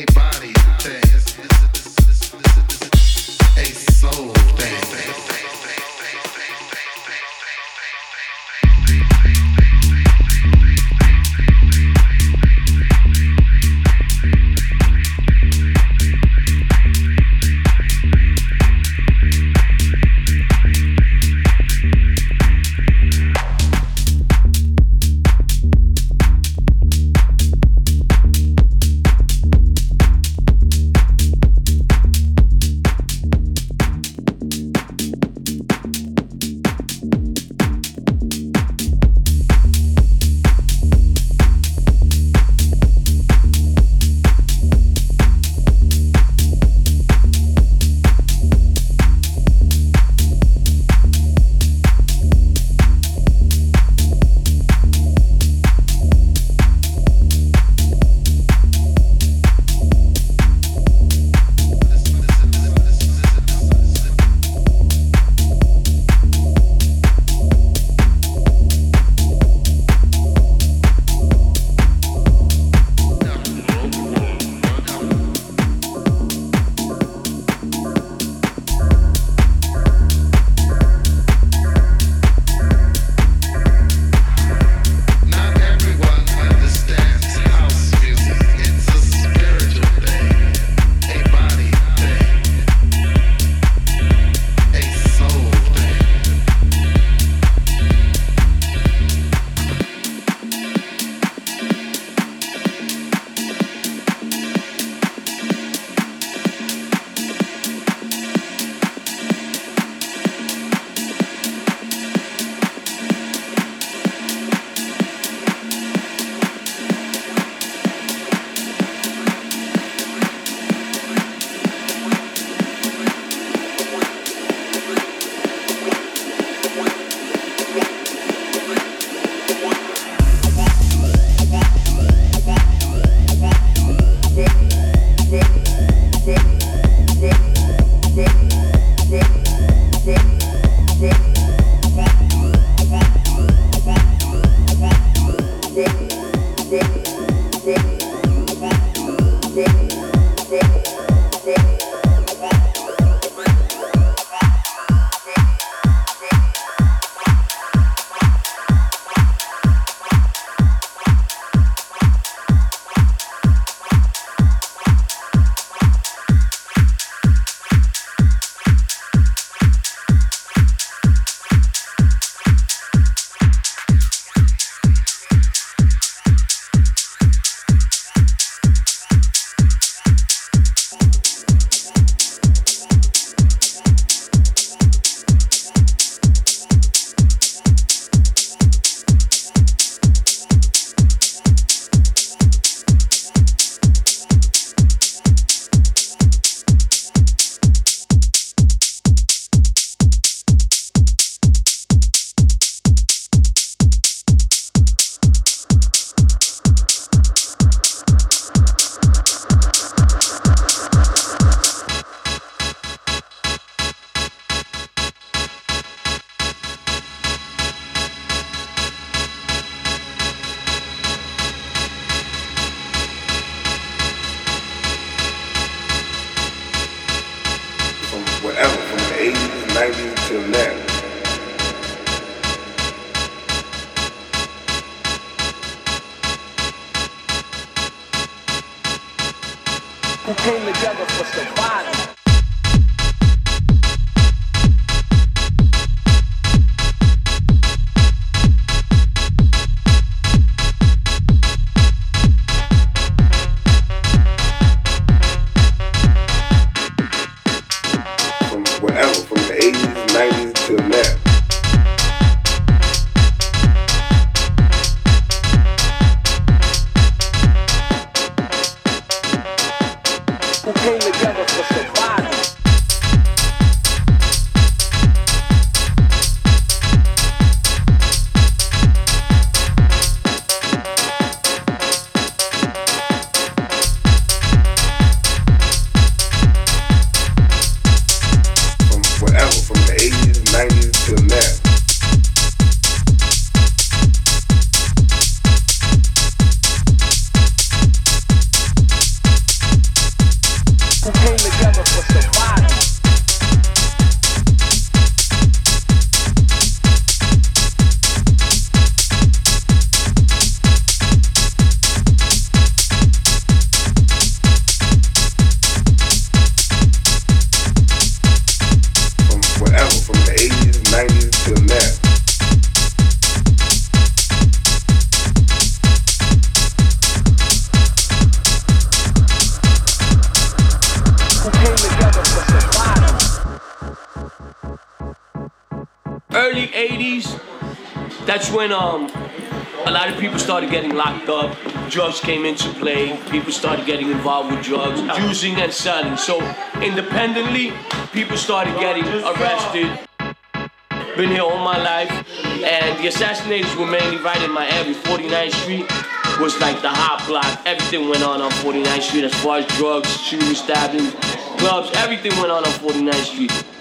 Hey, bye. Early 80s that's when um a lot of people started getting locked up. Drugs came into play. People started getting involved with drugs using and selling. So independently people started getting arrested. Been here all my life and the assassinators were mainly right in my area 49th street was like the hot block. Everything went on on 49th street as far as drugs shooting stabbing clubs everything went on on 49th street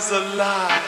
was alive.